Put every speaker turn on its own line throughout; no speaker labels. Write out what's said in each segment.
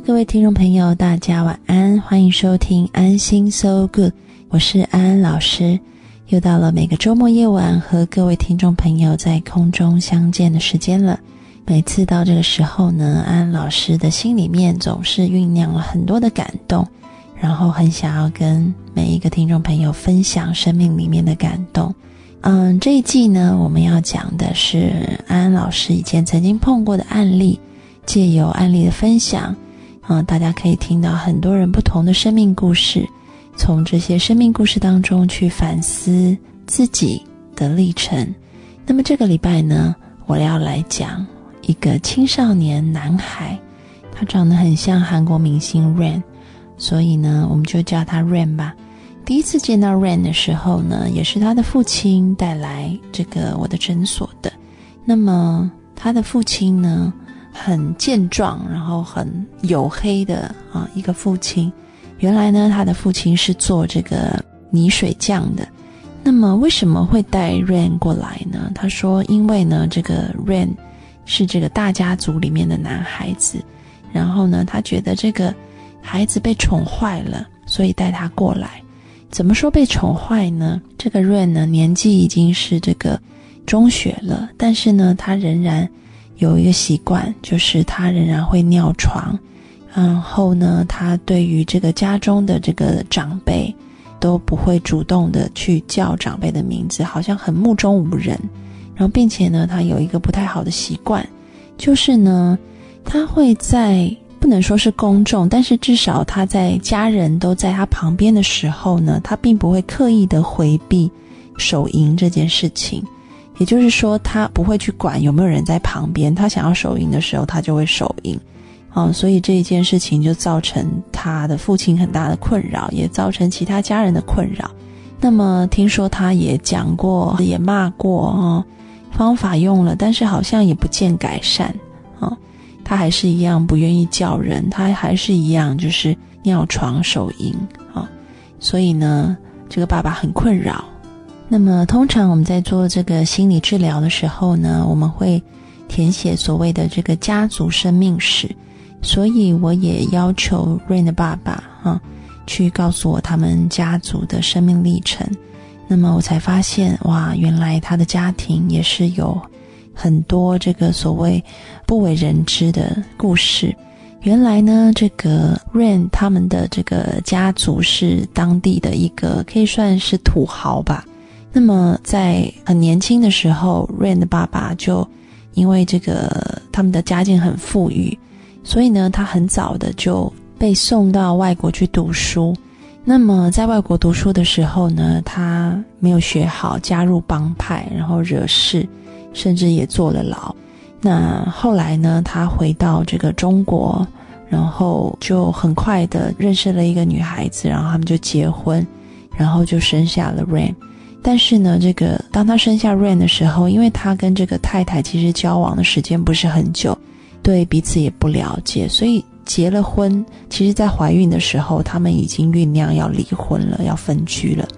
各位听众朋友，大家晚安，欢迎收听安心 So Good，我是安安老师。又到了每个周末夜晚和各位听众朋友在空中相见的时间了。每次到这个时候呢，安安老师的心里面总是酝酿了很多的感动，然后很想要跟每一个听众朋友分享生命里面的感动。嗯，这一季呢，我们要讲的是安安老师以前曾经碰过的案例。借由案例的分享，啊，大家可以听到很多人不同的生命故事，从这些生命故事当中去反思自己的历程。那么这个礼拜呢，我要来讲一个青少年男孩，他长得很像韩国明星 Rain，所以呢，我们就叫他 Rain 吧。第一次见到 Rain 的时候呢，也是他的父亲带来这个我的诊所的。那么他的父亲呢？很健壮，然后很黝黑的啊，一个父亲。原来呢，他的父亲是做这个泥水匠的。那么为什么会带 Rain 过来呢？他说，因为呢，这个 Rain 是这个大家族里面的男孩子，然后呢，他觉得这个孩子被宠坏了，所以带他过来。怎么说被宠坏呢？这个 Rain 呢，年纪已经是这个中学了，但是呢，他仍然。有一个习惯，就是他仍然会尿床，然后呢，他对于这个家中的这个长辈都不会主动的去叫长辈的名字，好像很目中无人。然后，并且呢，他有一个不太好的习惯，就是呢，他会在不能说是公众，但是至少他在家人都在他旁边的时候呢，他并不会刻意的回避手淫这件事情。也就是说，他不会去管有没有人在旁边，他想要手淫的时候，他就会手淫，啊，所以这一件事情就造成他的父亲很大的困扰，也造成其他家人的困扰。那么听说他也讲过，也骂过，啊，方法用了，但是好像也不见改善，啊，他还是一样不愿意叫人，他还是一样就是尿床手淫，啊，所以呢，这个爸爸很困扰。那么，通常我们在做这个心理治疗的时候呢，我们会填写所谓的这个家族生命史。所以，我也要求 Rain 的爸爸啊，去告诉我他们家族的生命历程。那么，我才发现，哇，原来他的家庭也是有很多这个所谓不为人知的故事。原来呢，这个 Rain 他们的这个家族是当地的一个可以算是土豪吧。那么，在很年轻的时候，Rain 的爸爸就因为这个他们的家境很富裕，所以呢，他很早的就被送到外国去读书。那么，在外国读书的时候呢，他没有学好，加入帮派，然后惹事，甚至也坐了牢。那后来呢，他回到这个中国，然后就很快的认识了一个女孩子，然后他们就结婚，然后就生下了 Rain。但是呢，这个当他生下 Rain 的时候，因为他跟这个太太其实交往的时间不是很久，对彼此也不了解，所以结了婚，其实在怀孕的时候，他们已经酝酿要离婚了，要分居了。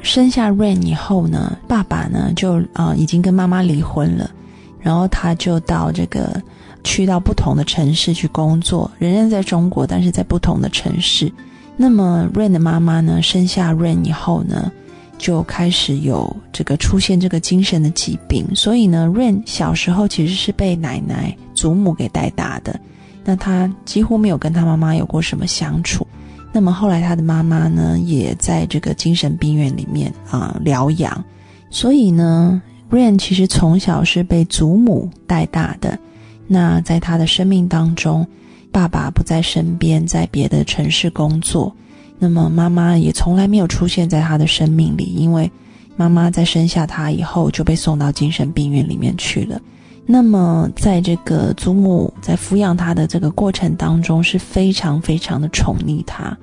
生下 Rain 以后呢，爸爸呢就啊已经跟妈妈离婚了，然后他就到这个去到不同的城市去工作，仍然在中国，但是在不同的城市。那么 Rain 的妈妈呢，生下 Rain 以后呢？就开始有这个出现这个精神的疾病，所以呢，Rain 小时候其实是被奶奶、祖母给带大的，那他几乎没有跟他妈妈有过什么相处。那么后来他的妈妈呢，也在这个精神病院里面啊疗养，所以呢，Rain 其实从小是被祖母带大的。那在他的生命当中，爸爸不在身边，在别的城市工作。那么妈妈也从来没有出现在他的生命里，因为妈妈在生下他以后就被送到精神病院里面去了。那么在这个祖母在抚养他的这个过程当中，是非常非常的宠溺他，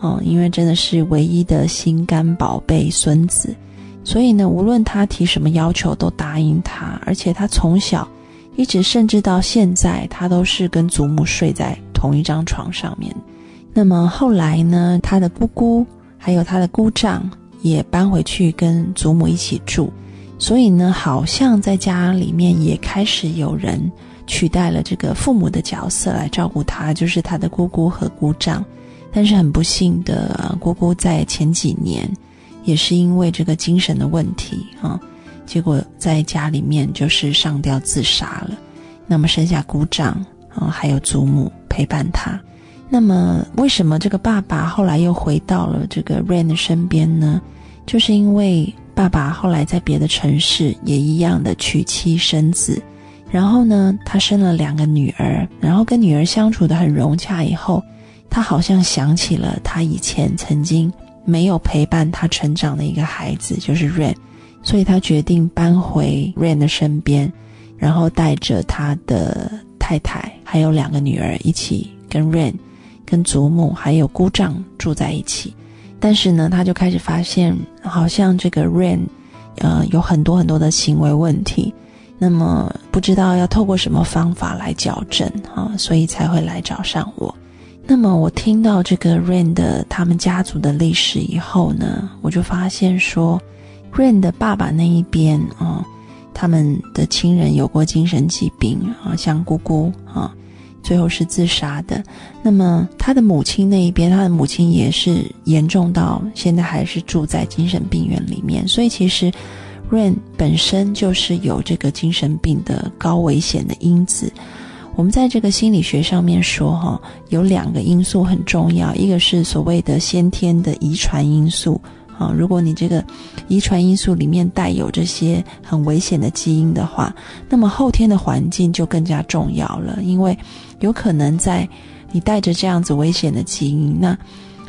哦，因为真的是唯一的心肝宝贝孙子，所以呢，无论他提什么要求都答应他，而且他从小一直甚至到现在，他都是跟祖母睡在同一张床上面。那么后来呢，他的姑姑还有他的姑丈也搬回去跟祖母一起住，所以呢，好像在家里面也开始有人取代了这个父母的角色来照顾他，就是他的姑姑和姑丈。但是很不幸的，姑姑在前几年也是因为这个精神的问题啊，结果在家里面就是上吊自杀了。那么剩下姑丈啊，还有祖母陪伴他。那么为什么这个爸爸后来又回到了这个 Rain 的身边呢？就是因为爸爸后来在别的城市也一样的娶妻生子，然后呢，他生了两个女儿，然后跟女儿相处的很融洽以后。他好像想起了他以前曾经没有陪伴他成长的一个孩子，就是 Rain，所以他决定搬回 Rain 的身边，然后带着他的太太还有两个女儿一起跟 Rain、跟祖母还有姑丈住在一起。但是呢，他就开始发现，好像这个 Rain，呃，有很多很多的行为问题，那么不知道要透过什么方法来矫正啊，所以才会来找上我。那么我听到这个 Rain 的他们家族的历史以后呢，我就发现说，Rain 的爸爸那一边啊，他们的亲人有过精神疾病啊，像姑姑啊，最后是自杀的。那么他的母亲那一边，他的母亲也是严重到现在还是住在精神病院里面。所以其实 Rain 本身就是有这个精神病的高危险的因子。我们在这个心理学上面说，哈，有两个因素很重要，一个是所谓的先天的遗传因素，啊，如果你这个遗传因素里面带有这些很危险的基因的话，那么后天的环境就更加重要了，因为有可能在你带着这样子危险的基因，那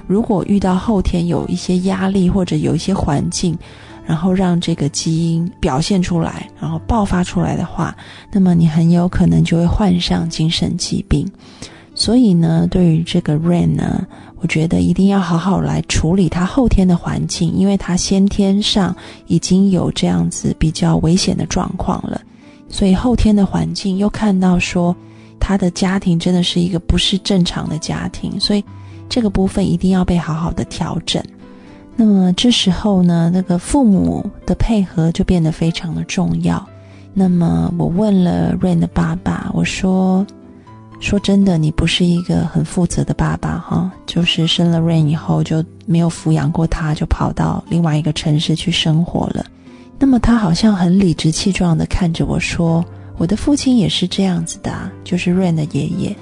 如果遇到后天有一些压力或者有一些环境。然后让这个基因表现出来，然后爆发出来的话，那么你很有可能就会患上精神疾病。所以呢，对于这个 Rain 呢，我觉得一定要好好来处理他后天的环境，因为他先天上已经有这样子比较危险的状况了。所以后天的环境又看到说他的家庭真的是一个不是正常的家庭，所以这个部分一定要被好好的调整。那么这时候呢，那个父母的配合就变得非常的重要。那么我问了 Rain 的爸爸，我说：“说真的，你不是一个很负责的爸爸哈，就是生了 Rain 以后就没有抚养过他，就跑到另外一个城市去生活了。”那么他好像很理直气壮的看着我说：“我的父亲也是这样子的，就是 Rain 的爷爷。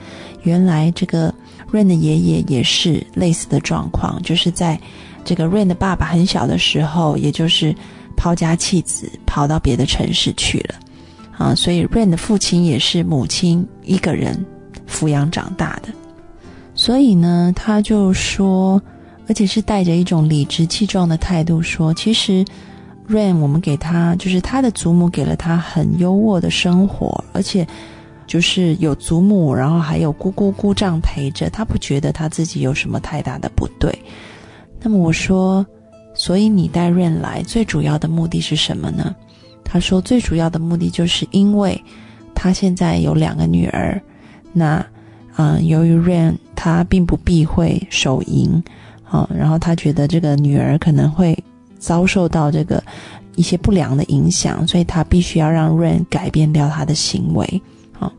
原来这个 Rain 的爷爷也是类似的状况，就是在。”这个 Rain 的爸爸很小的时候，也就是抛家弃子，跑到别的城市去了，啊，所以 Rain 的父亲也是母亲一个人抚养长大的，所以呢，他就说，而且是带着一种理直气壮的态度说，其实 Rain 我们给他，就是他的祖母给了他很优渥的生活，而且就是有祖母，然后还有姑姑姑丈陪着，他不觉得他自己有什么太大的不对。那么我说，所以你带 Rain 来最主要的目的是什么呢？他说最主要的目的就是因为，他现在有两个女儿，那，嗯，由于 Rain 他并不避讳手淫，啊，然后他觉得这个女儿可能会遭受到这个一些不良的影响，所以他必须要让 Rain 改变掉他的行为，啊。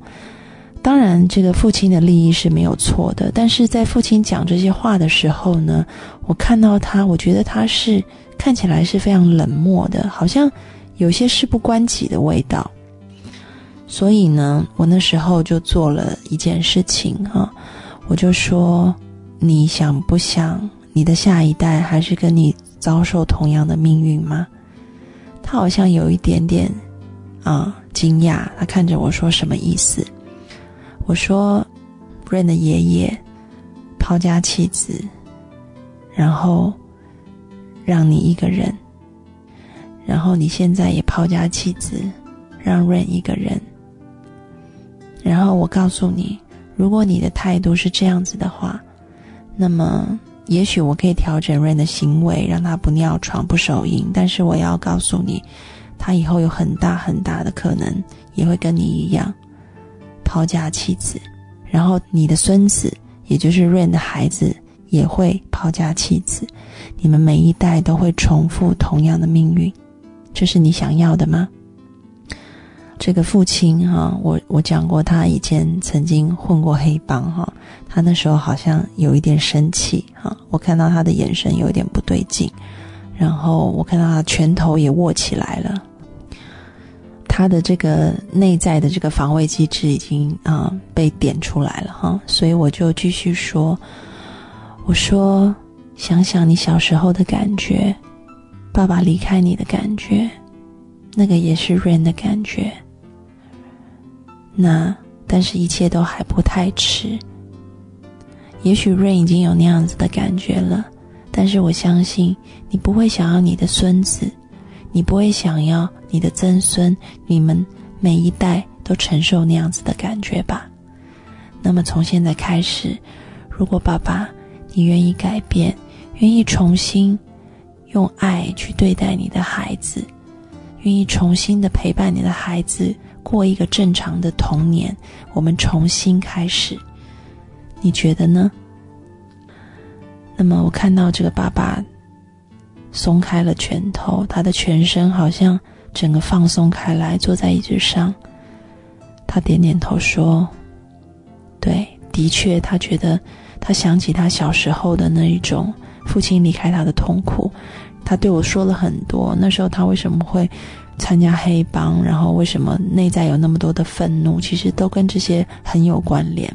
当然，这个父亲的利益是没有错的，但是在父亲讲这些话的时候呢，我看到他，我觉得他是看起来是非常冷漠的，好像有些事不关己的味道。所以呢，我那时候就做了一件事情哈，我就说：你想不想你的下一代还是跟你遭受同样的命运吗？他好像有一点点啊惊讶，他看着我说：什么意思？我说，Rain 的爷爷抛家弃子，然后让你一个人，然后你现在也抛家弃子，让 Rain 一个人。然后我告诉你，如果你的态度是这样子的话，那么也许我可以调整 Rain 的行为，让他不尿床、不手淫。但是我要告诉你，他以后有很大很大的可能也会跟你一样。抛家弃子，然后你的孙子，也就是 Rain 的孩子，也会抛家弃子，你们每一代都会重复同样的命运，这是你想要的吗？这个父亲哈，我我讲过，他以前曾经混过黑帮哈，他那时候好像有一点生气哈，我看到他的眼神有一点不对劲，然后我看到他拳头也握起来了，他的这个内在的这个防卫机制已经啊被点出来了哈，所以我就继续说，我说想想你小时候的感觉，爸爸离开你的感觉，那个也是 Rain 的感觉。那，但是一切都还不太迟。也许润已经有那样子的感觉了，但是我相信你不会想要你的孙子，你不会想要你的曾孙，你们每一代都承受那样子的感觉吧？那么从现在开始，如果爸爸你愿意改变，愿意重新用爱去对待你的孩子，愿意重新的陪伴你的孩子。过一个正常的童年，我们重新开始，你觉得呢？那么我看到这个爸爸松开了拳头，他的全身好像整个放松开来，坐在椅子上。他点点头说：“对，的确，他觉得他想起他小时候的那一种父亲离开他的痛苦。他对我说了很多，那时候他为什么会？”参加黑帮，然后为什么内在有那么多的愤怒？其实都跟这些很有关联。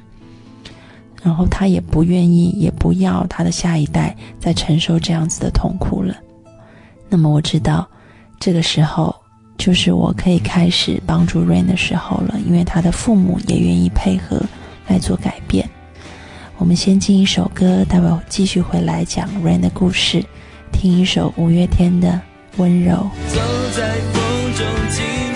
然后他也不愿意，也不要他的下一代再承受这样子的痛苦了。那么我知道，这个时候就是我可以开始帮助 Rain 的时候了，因为他的父母也愿意配合来做改变。我们先进一首歌，待会继续回来讲 Rain 的故事，听一首五月天的《温柔》。
中，今天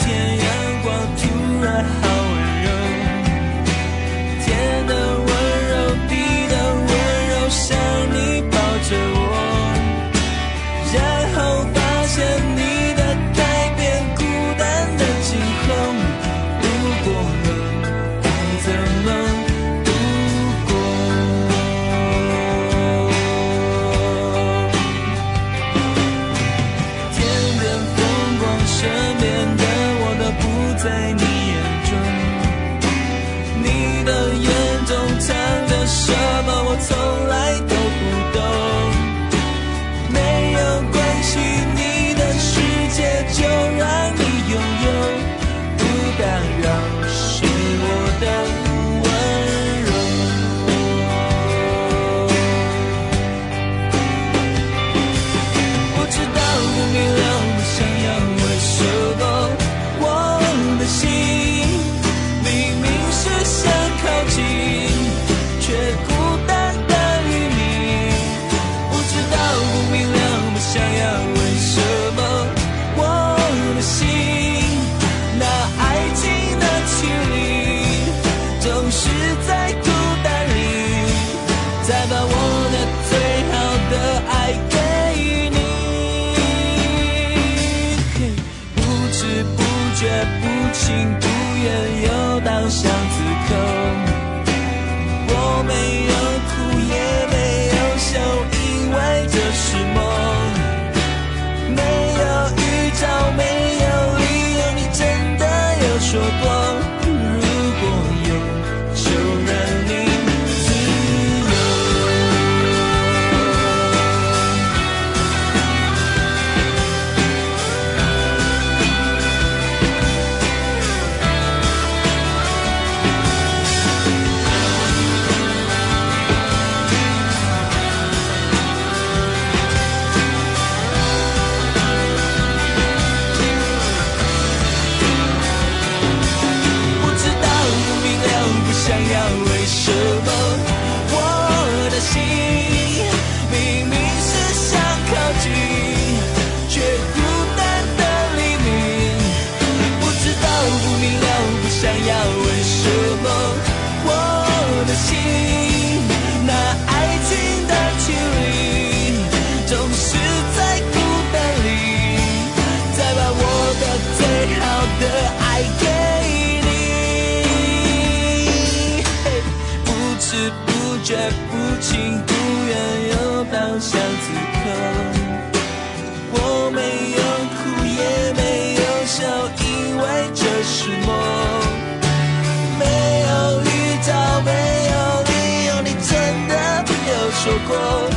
说过，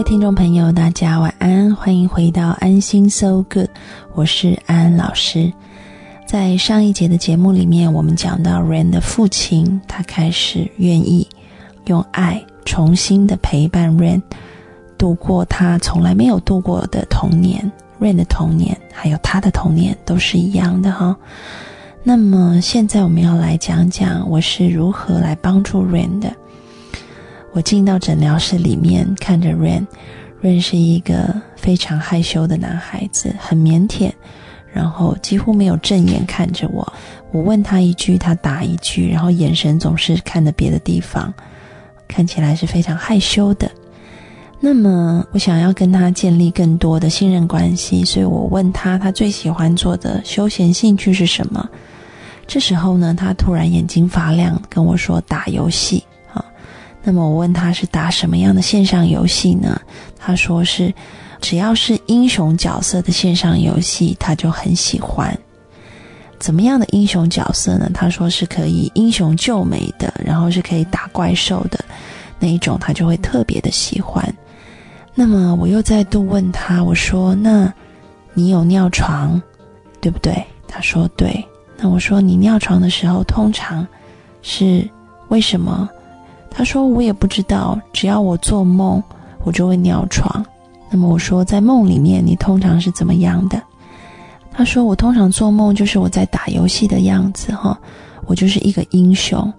位听众朋友，大家晚安，欢迎回到安心 So Good，我是安安老师。在上一节的节目里面，我们讲到 Rain 的父亲，他开始愿意用爱重新的陪伴 Rain 度过他从来没有度过的童年。Rain 的童年还有他的童年都是一样的哈。那么现在我们要来讲讲我是如何来帮助 Rain 的。我进到诊疗室里面，看着 Rain，Rain 是一个非常害羞的男孩子，很腼腆，然后几乎没有正眼看着我。我问他一句，他答一句，然后眼神总是看着别的地方，看起来是非常害羞的。那么，我想要跟他建立更多的信任关系，所以我问他，他最喜欢做的休闲兴趣是什么？这时候呢，他突然眼睛发亮，跟我说打游戏。那么我问他是打什么样的线上游戏呢？他说是只要是英雄角色的线上游戏，他就很喜欢。怎么样的英雄角色呢？他说是可以英雄救美的，然后是可以打怪兽的那一种，他就会特别的喜欢。那么我又再度问他，我说：“那你有尿床，对不对？”他说：“对。”那我说：“你尿床的时候，通常是为什么？”他说：“我也不知道，只要我做梦，我就会尿床。”那么我说：“在梦里面，你通常是怎么样的？”他说：“我通常做梦就是我在打游戏的样子，哈，我就是一个英雄，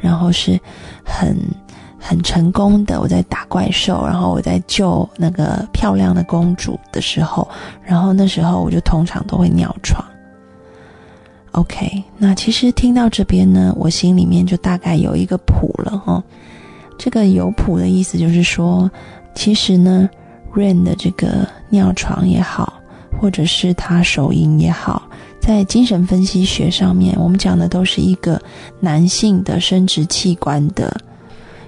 然后是很很成功的，我在打怪兽，然后我在救那个漂亮的公主的时候，然后那时候我就通常都会尿床。” OK，那其实听到这边呢，我心里面就大概有一个谱了哈。这个有谱的意思就是说，其实呢，Rain 的这个尿床也好，或者是他手淫也好，在精神分析学上面，我们讲的都是一个男性的生殖器官的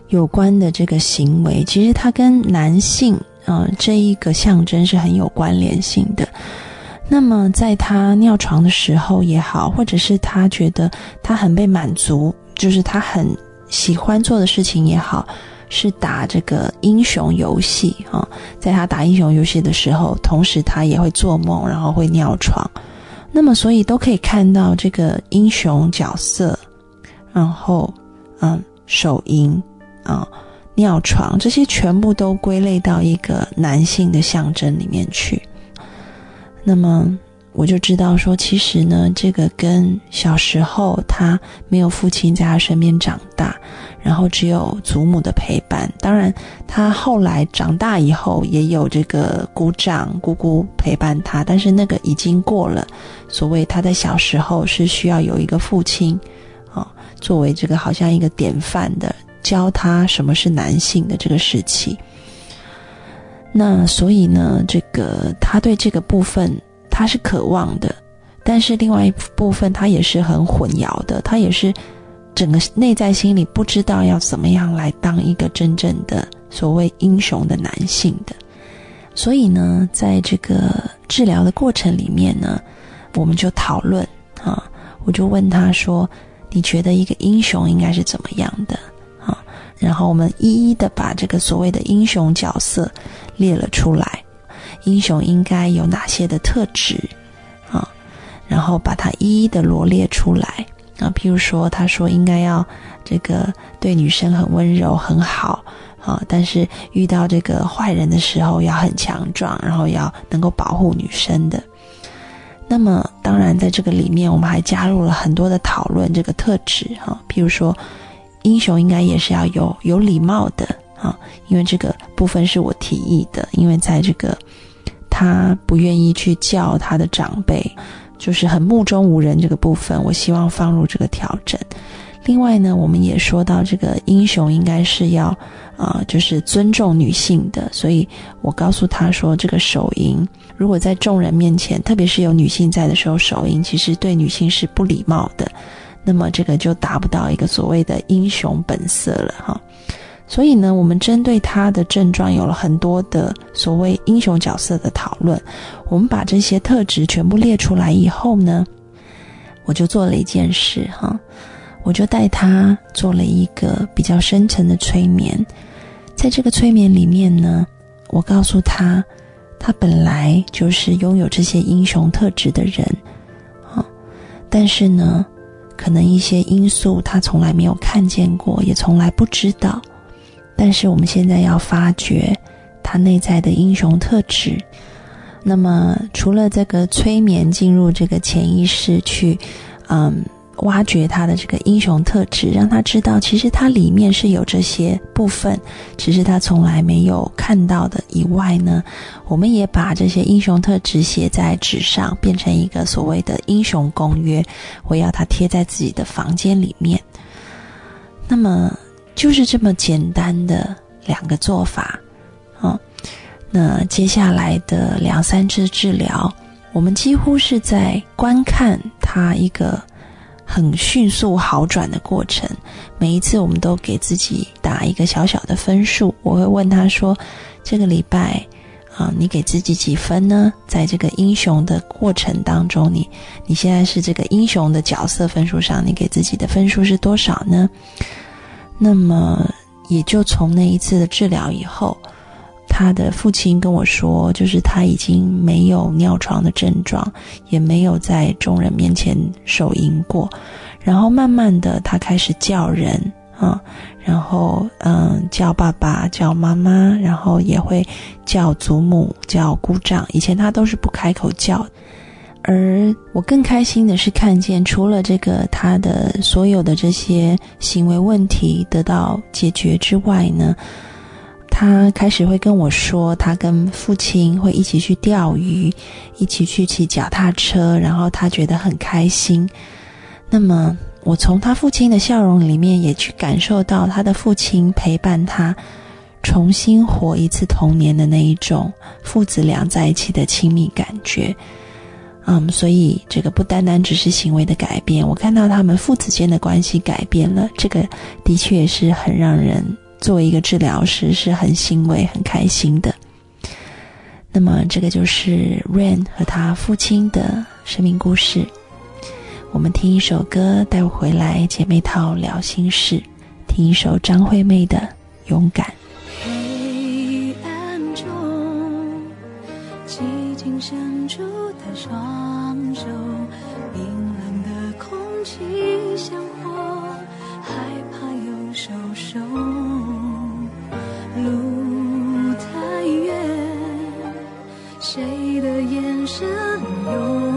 有关的这个行为，其实它跟男性呃这一个象征是很有关联性的。那么，在他尿床的时候也好，或者是他觉得他很被满足，就是他很喜欢做的事情也好，是打这个英雄游戏啊。在他打英雄游戏的时候，同时他也会做梦，然后会尿床。那么，所以都可以看到这个英雄角色，然后嗯，手淫啊、尿床这些全部都归类到一个男性的象征里面去。那么我就知道说，其实呢，这个跟小时候他没有父亲在他身边长大，然后只有祖母的陪伴。当然，他后来长大以后也有这个姑丈、姑姑陪伴他，但是那个已经过了。所谓他在小时候是需要有一个父亲啊，作为这个好像一个典范的，教他什么是男性的这个时期。那所以呢，这个他对这个部分他是渴望的，但是另外一部分他也是很混淆的，他也是整个内在心里不知道要怎么样来当一个真正的所谓英雄的男性的。所以呢，在这个治疗的过程里面呢，我们就讨论啊，我就问他说：“你觉得一个英雄应该是怎么样的？”然后我们一一的把这个所谓的英雄角色列了出来，英雄应该有哪些的特质啊，然后把它一一的罗列出来啊。譬如说，他说应该要这个对女生很温柔很好啊，但是遇到这个坏人的时候要很强壮，然后要能够保护女生的。那么，当然在这个里面，我们还加入了很多的讨论这个特质哈，譬如说，英雄应该也是要有有礼貌的啊，因为这个部分是我提议的，因为在这个他不愿意去叫他的长辈，就是很目中无人这个部分，我希望放入这个调整。另外呢，我们也说到这个英雄应该是要。啊，就是尊重女性的，所以我告诉他说，这个手淫如果在众人面前，特别是有女性在的时候，手淫其实对女性是不礼貌的，那么这个就达不到一个所谓的英雄本色了哈。所以呢，我们针对他的症状有了很多的所谓英雄角色的讨论。我们把这些特质全部列出来以后呢，我就做了一件事哈，我就带他做了一个比较深层的催眠。在这个催眠里面呢，我告诉他，他本来就是拥有这些英雄特质的人，啊，但是呢，可能一些因素他从来没有看见过，也从来不知道。但是我们现在要发掘他内在的英雄特质。那么，除了这个催眠进入这个潜意识去，嗯。挖掘他的这个英雄特质，让他知道，其实他里面是有这些部分，只是他从来没有看到的。以外呢，我们也把这些英雄特质写在纸上，变成一个所谓的英雄公约，我要他贴在自己的房间里面。那么就是这么简单的两个做法，啊，那接下来的两三次治疗，我们几乎是在观看他一个。很迅速好转的过程，每一次我们都给自己打一个小小的分数。我会问他说：“这个礼拜啊，你给自己几分呢？在这个英雄的过程当中，你你现在是这个英雄的角色分数上，你给自己的分数是多少呢？”那么也就从那一次的治疗以后。他的父亲跟我说，就是他已经没有尿床的症状，也没有在众人面前手淫过，然后慢慢的他开始叫人啊，然后嗯叫爸爸叫妈妈，然后也会叫祖母叫姑丈，以前他都是不开口叫，而我更开心的是看见，除了这个他的所有的这些行为问题得到解决之外呢。他开始会跟我说，他跟父亲会一起去钓鱼，一起去骑脚踏车，然后他觉得很开心。那么，我从他父亲的笑容里面也去感受到他的父亲陪伴他重新活一次童年的那一种父子俩在一起的亲密感觉。嗯，所以这个不单单只是行为的改变，我看到他们父子间的关系改变了，这个的确是很让人。作为一个治疗师，是很欣慰、很开心的。那么，这个就是 Rain 和他父亲的生命故事。我们听一首歌，待会回来姐妹套聊心事，听一首张惠妹的《勇敢》。
黑暗中，谁的眼神有